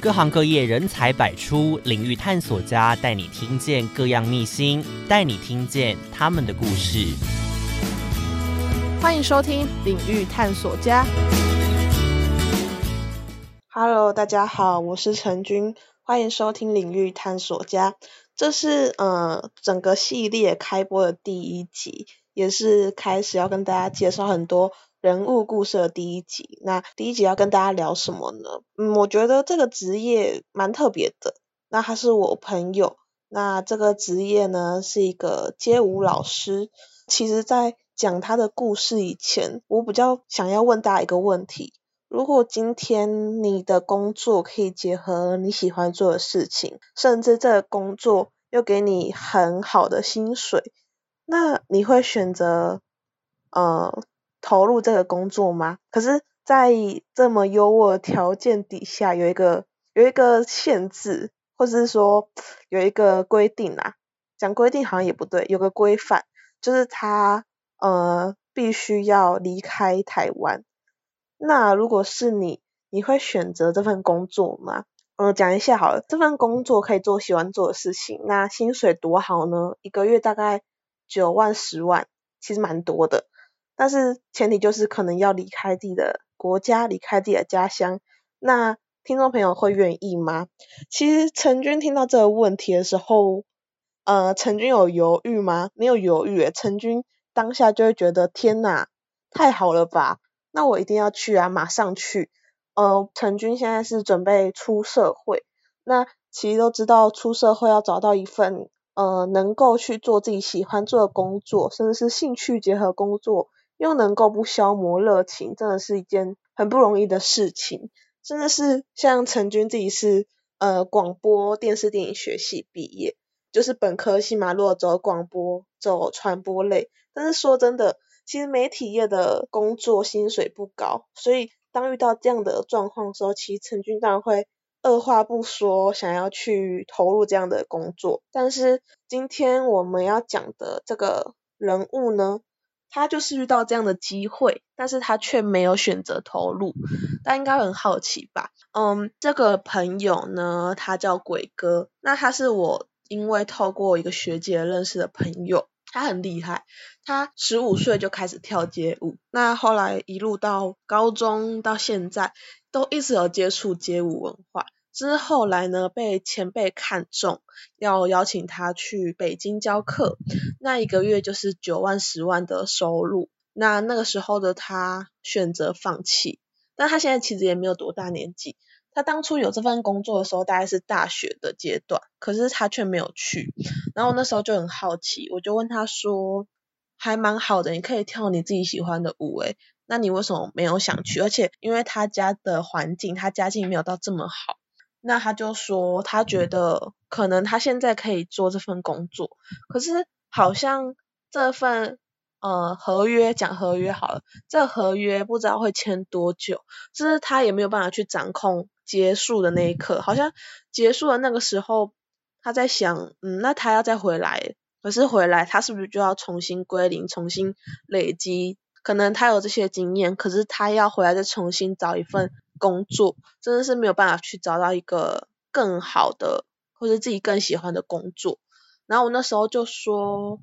各行各业人才百出，领域探索家带你听见各样秘辛，带你听见他们的故事。欢迎收听领域探索家。Hello，大家好，我是陈君，欢迎收听领域探索家。这是呃整个系列开播的第一集，也是开始要跟大家介绍很多。人物故事的第一集，那第一集要跟大家聊什么呢？嗯，我觉得这个职业蛮特别的。那他是我朋友，那这个职业呢是一个街舞老师。其实，在讲他的故事以前，我比较想要问大家一个问题：如果今天你的工作可以结合你喜欢做的事情，甚至这个工作又给你很好的薪水，那你会选择呃？投入这个工作吗？可是，在这么优渥条件底下，有一个有一个限制，或者是说有一个规定啊，讲规定好像也不对，有个规范，就是他呃必须要离开台湾。那如果是你，你会选择这份工作吗？嗯，讲一下好了，这份工作可以做喜欢做的事情，那薪水多好呢？一个月大概九万十万，其实蛮多的。但是前提就是可能要离开自己的国家，离开自己的家乡。那听众朋友会愿意吗？其实陈军听到这个问题的时候，呃，陈军有犹豫吗？没有犹豫，陈军当下就会觉得天哪，太好了吧？那我一定要去啊，马上去。呃，陈军现在是准备出社会，那其实都知道出社会要找到一份呃能够去做自己喜欢做的工作，甚至是兴趣结合工作。又能够不消磨热情，真的是一件很不容易的事情。真的是像陈军自己是呃广播电视电影学系毕业，就是本科系嘛，如果走广播走传播类。但是说真的，其实媒体业的工作薪水不高，所以当遇到这样的状况的时候，其实陈军当然会二话不说想要去投入这样的工作。但是今天我们要讲的这个人物呢？他就是遇到这样的机会，但是他却没有选择投入。大家应该很好奇吧？嗯，这个朋友呢，他叫鬼哥。那他是我因为透过一个学姐认识的朋友，他很厉害。他十五岁就开始跳街舞，那后来一路到高中到现在，都一直有接触街舞文化。之后来呢，被前辈看中，要邀请他去北京教课，那一个月就是九万十万的收入。那那个时候的他选择放弃，但他现在其实也没有多大年纪。他当初有这份工作的时候，大概是大学的阶段，可是他却没有去。然后那时候就很好奇，我就问他说，还蛮好的，你可以跳你自己喜欢的舞，诶，那你为什么没有想去？而且因为他家的环境，他家境没有到这么好。那他就说，他觉得可能他现在可以做这份工作，可是好像这份呃合约讲合约好了，这合约不知道会签多久，就是他也没有办法去掌控结束的那一刻，好像结束的那个时候，他在想，嗯，那他要再回来，可是回来他是不是就要重新归零，重新累积？可能他有这些经验，可是他要回来再重新找一份。工作真的是没有办法去找到一个更好的或者自己更喜欢的工作。然后我那时候就说，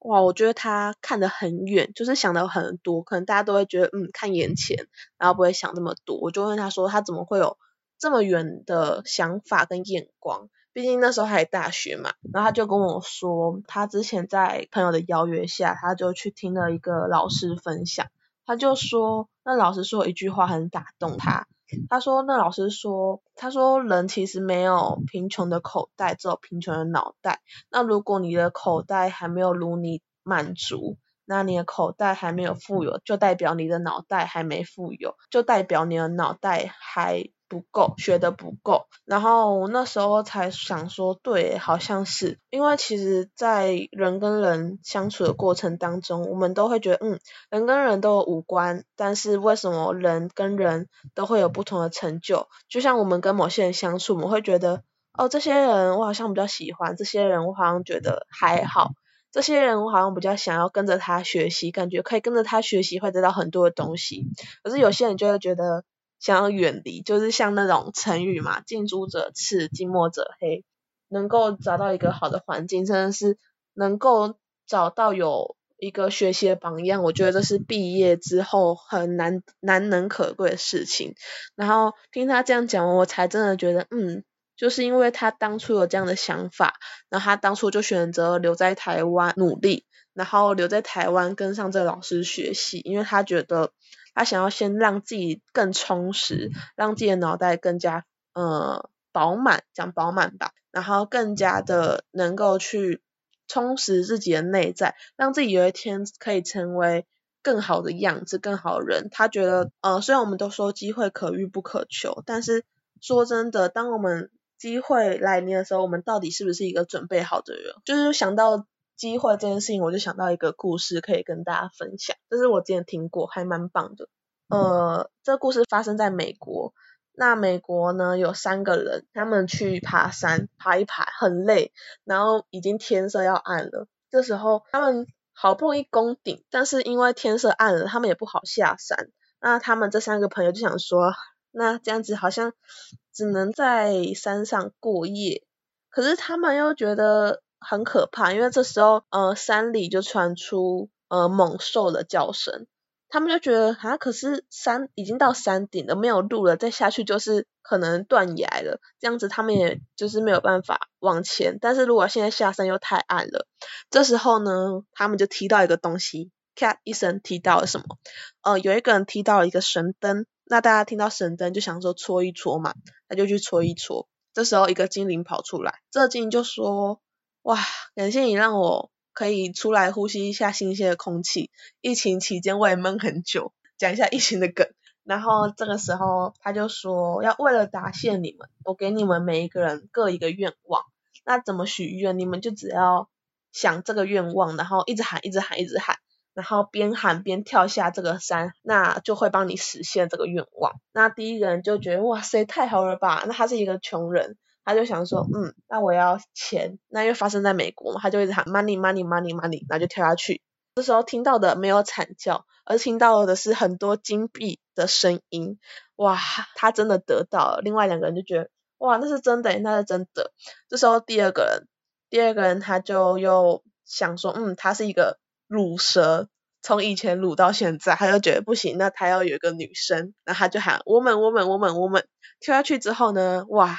哇，我觉得他看得很远，就是想的很多。可能大家都会觉得，嗯，看眼前，然后不会想那么多。我就问他说，他怎么会有这么远的想法跟眼光？毕竟那时候还大学嘛。然后他就跟我说，他之前在朋友的邀约下，他就去听了一个老师分享。他就说，那老师说一句话很打动他。他说，那老师说，他说人其实没有贫穷的口袋，只有贫穷的脑袋。那如果你的口袋还没有如你满足，那你的口袋还没有富有，就代表你的脑袋还没富有，就代表你的脑袋还。不够，学的不够，然后那时候才想说，对，好像是，因为其实，在人跟人相处的过程当中，我们都会觉得，嗯，人跟人都有五官，但是为什么人跟人都会有不同的成就？就像我们跟某些人相处，我们会觉得，哦，这些人我好像比较喜欢，这些人我好像觉得还好，这些人我好像比较想要跟着他学习，感觉可以跟着他学习会得到很多的东西，可是有些人就会觉得。想要远离，就是像那种成语嘛，近朱者赤，近墨者黑，能够找到一个好的环境，真的是能够找到有一个学习的榜样，我觉得这是毕业之后很难难能可贵的事情。然后听他这样讲，我才真的觉得，嗯，就是因为他当初有这样的想法，然后他当初就选择留在台湾努力，然后留在台湾跟上这个老师学习，因为他觉得他想要先让自己更充实，让自己的脑袋更加呃饱满，讲饱满吧，然后更加的能够去。充实自己的内在，让自己有一天可以成为更好的样子、更好的人。他觉得，呃，虽然我们都说机会可遇不可求，但是说真的，当我们机会来临的时候，我们到底是不是一个准备好的人？就是想到机会这件事情，我就想到一个故事可以跟大家分享，这是我之前听过，还蛮棒的。呃，这故事发生在美国。那美国呢，有三个人，他们去爬山，爬一爬很累，然后已经天色要暗了。这时候他们好不容易攻顶，但是因为天色暗了，他们也不好下山。那他们这三个朋友就想说，那这样子好像只能在山上过夜。可是他们又觉得很可怕，因为这时候呃山里就传出呃猛兽的叫声。他们就觉得啊，可是山已经到山顶了，没有路了，再下去就是可能断崖了。这样子他们也就是没有办法往前。但是如果现在下山又太暗了，这时候呢，他们就踢到一个东西，咔一声踢到了什么？呃，有一个人踢到了一个神灯。那大家听到神灯就想说搓一搓嘛，他就去搓一搓。这时候一个精灵跑出来，这精灵就说：哇，感谢你让我。可以出来呼吸一下新鲜的空气。疫情期间我也闷很久，讲一下疫情的梗。然后这个时候他就说，要为了答谢你们，我给你们每一个人各一个愿望。那怎么许愿？你们就只要想这个愿望，然后一直喊，一直喊，一直喊，然后边喊边跳下这个山，那就会帮你实现这个愿望。那第一个人就觉得，哇塞，太好了吧？那他是一个穷人。他就想说，嗯，那我要钱，那因为发生在美国嘛，他就一直喊 money money money money，然后就跳下去。这时候听到的没有惨叫，而听到的是很多金币的声音。哇，他真的得到了。另外两个人就觉得，哇，那是真的，那是真的。这时候第二个人，第二个人他就又想说，嗯，他是一个乳蛇，从以前乳到现在，他就觉得不行，那他要有一个女生，然后他就喊 woman woman woman woman，跳下去之后呢，哇。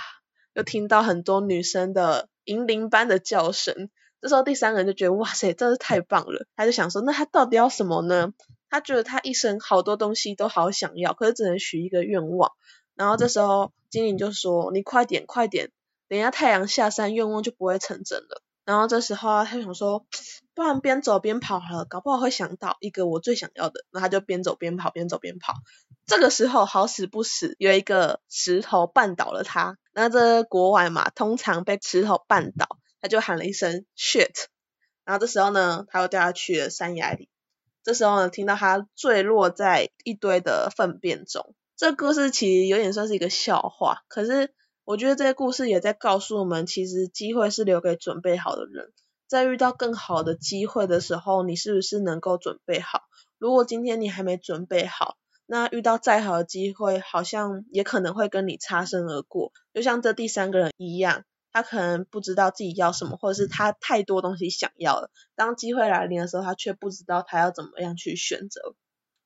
又听到很多女生的银铃般的叫声，这时候第三个人就觉得哇塞，真是太棒了。他就想说，那他到底要什么呢？他觉得他一生好多东西都好想要，可是只能许一个愿望。然后这时候精灵就说：“你快点，快点，等下太阳下山，愿望就不会成真了。”然后这时候他想说，不然边走边跑好了，搞不好会想到一个我最想要的。然后他就边走边跑，边走边跑。这个时候好死不死，有一个石头绊倒了他。那这国外嘛，通常被石头绊倒，他就喊了一声 shit，然后这时候呢，他又掉下去了山崖里。这时候呢，听到他坠落在一堆的粪便中。这故事其实有点算是一个笑话，可是我觉得这些故事也在告诉我们，其实机会是留给准备好的人。在遇到更好的机会的时候，你是不是能够准备好？如果今天你还没准备好，那遇到再好的机会，好像也可能会跟你擦身而过，就像这第三个人一样，他可能不知道自己要什么，或者是他太多东西想要了，当机会来临的时候，他却不知道他要怎么样去选择。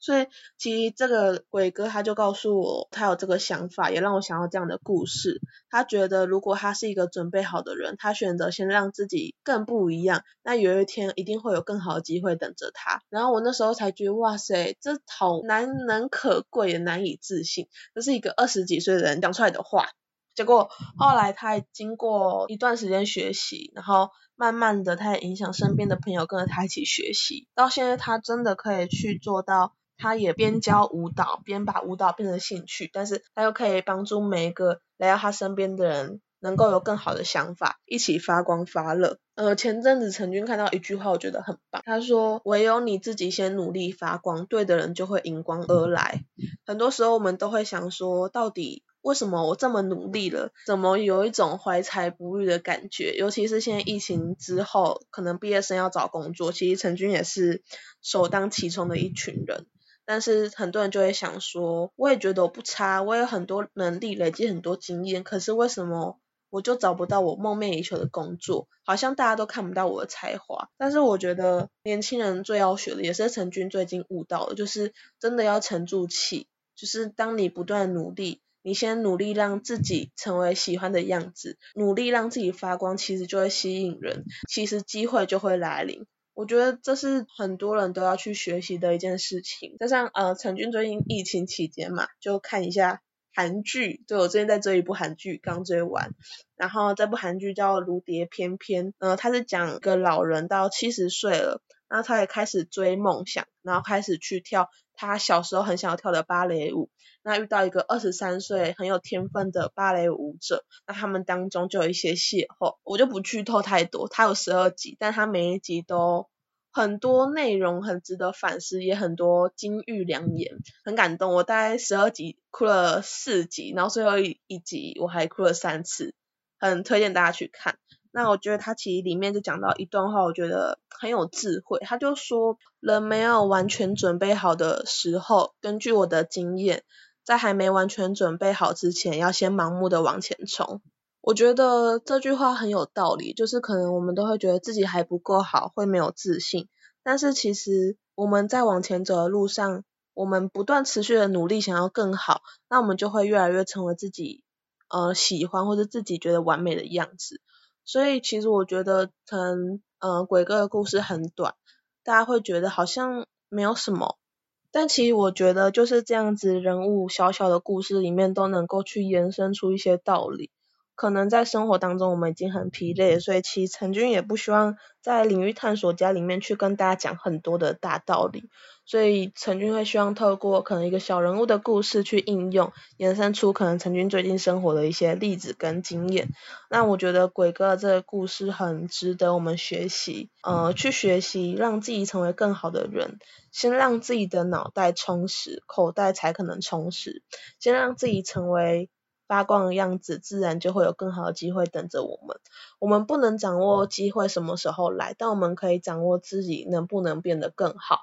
所以其实这个鬼哥他就告诉我，他有这个想法，也让我想到这样的故事。他觉得如果他是一个准备好的人，他选择先让自己更不一样，那有一天一定会有更好的机会等着他。然后我那时候才觉得，哇塞，这好难能可贵，也难以置信，这是一个二十几岁的人讲出来的话。结果后来他经过一段时间学习，然后慢慢的他也影响身边的朋友跟着他一起学习，到现在他真的可以去做到。他也边教舞蹈，边把舞蹈变成兴趣，但是他又可以帮助每一个来到他身边的人，能够有更好的想法，一起发光发热。呃，前阵子陈军看到一句话，我觉得很棒，他说：“唯有你自己先努力发光，对的人就会迎光而来。”很多时候我们都会想说，到底为什么我这么努力了，怎么有一种怀才不遇的感觉？尤其是现在疫情之后，可能毕业生要找工作，其实陈军也是首当其冲的一群人。但是很多人就会想说，我也觉得我不差，我有很多能力，累积很多经验，可是为什么我就找不到我梦寐以求的工作？好像大家都看不到我的才华。但是我觉得年轻人最要学的，也是陈军最近悟到的，就是真的要沉住气，就是当你不断努力。你先努力让自己成为喜欢的样子，努力让自己发光，其实就会吸引人，其实机会就会来临。我觉得这是很多人都要去学习的一件事情。加上呃，陈俊最近疫情期间嘛，就看一下韩剧，对我最近在追一部韩剧，刚追完。然后这部韩剧叫《如蝶翩翩》，呃，它是讲个老人到七十岁了，然后他也开始追梦想，然后开始去跳他小时候很想要跳的芭蕾舞。那遇到一个二十三岁很有天分的芭蕾舞者，那他们当中就有一些邂逅，我就不剧透太多。它有十二集，但它每一集都很多内容很值得反思，也很多金玉良言，很感动。我大概十二集哭了四集，然后最后一集我还哭了三次，很推荐大家去看。那我觉得他其实里面就讲到一段话，我觉得很有智慧。他就说，人没有完全准备好的时候，根据我的经验。在还没完全准备好之前，要先盲目的往前冲。我觉得这句话很有道理，就是可能我们都会觉得自己还不够好，会没有自信。但是其实我们在往前走的路上，我们不断持续的努力，想要更好，那我们就会越来越成为自己呃喜欢或者自己觉得完美的样子。所以其实我觉得，可能呃鬼哥的故事很短，大家会觉得好像没有什么。但其实我觉得就是这样子，人物小小的故事里面都能够去延伸出一些道理。可能在生活当中我们已经很疲累，所以其实陈军也不希望在领域探索家里面去跟大家讲很多的大道理。所以陈军会希望透过可能一个小人物的故事去应用，延伸出可能陈军最近生活的一些例子跟经验。那我觉得鬼哥这个故事很值得我们学习，呃，去学习让自己成为更好的人。先让自己的脑袋充实，口袋才可能充实。先让自己成为发光的样子，自然就会有更好的机会等着我们。我们不能掌握机会什么时候来，但我们可以掌握自己能不能变得更好。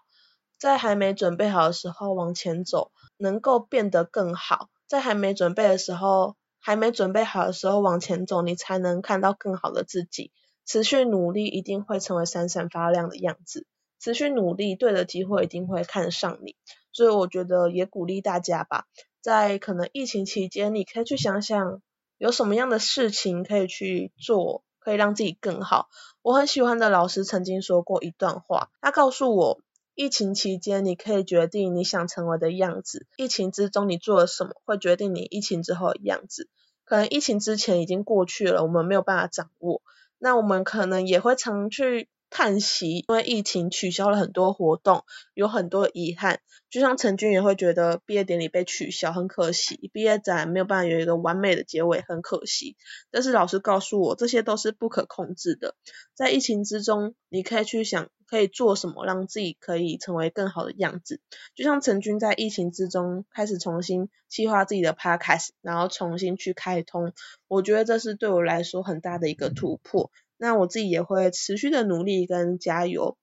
在还没准备好的时候往前走，能够变得更好。在还没准备的时候，还没准备好的时候往前走，你才能看到更好的自己。持续努力，一定会成为闪闪发亮的样子。持续努力，对的机会一定会看上你。所以我觉得也鼓励大家吧，在可能疫情期间，你可以去想想有什么样的事情可以去做，可以让自己更好。我很喜欢的老师曾经说过一段话，他告诉我。疫情期间，你可以决定你想成为的样子。疫情之中，你做了什么，会决定你疫情之后的样子。可能疫情之前已经过去了，我们没有办法掌握。那我们可能也会常去。叹息，因为疫情取消了很多活动，有很多遗憾。就像陈军也会觉得毕业典礼被取消很可惜，毕业展没有办法有一个完美的结尾很可惜。但是老师告诉我，这些都是不可控制的。在疫情之中，你可以去想可以做什么，让自己可以成为更好的样子。就像陈军在疫情之中开始重新计划自己的 podcast，然后重新去开通，我觉得这是对我来说很大的一个突破。那我自己也会持续的努力跟加油，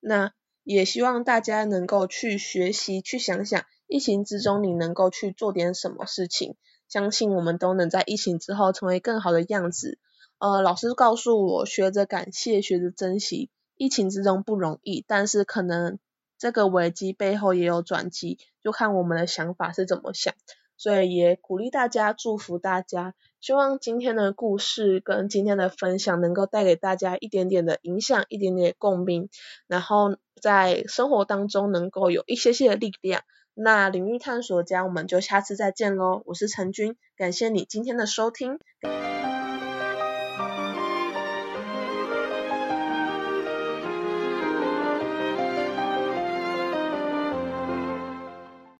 那也希望大家能够去学习，去想想疫情之中你能够去做点什么事情，相信我们都能在疫情之后成为更好的样子。呃，老师告诉我，学着感谢，学着珍惜，疫情之中不容易，但是可能这个危机背后也有转机，就看我们的想法是怎么想。所以也鼓励大家，祝福大家，希望今天的故事跟今天的分享能够带给大家一点点的影响，一点点共鸣，然后在生活当中能够有一些些的力量。那领域探索家，我们就下次再见喽！我是陈军，感谢你今天的收听。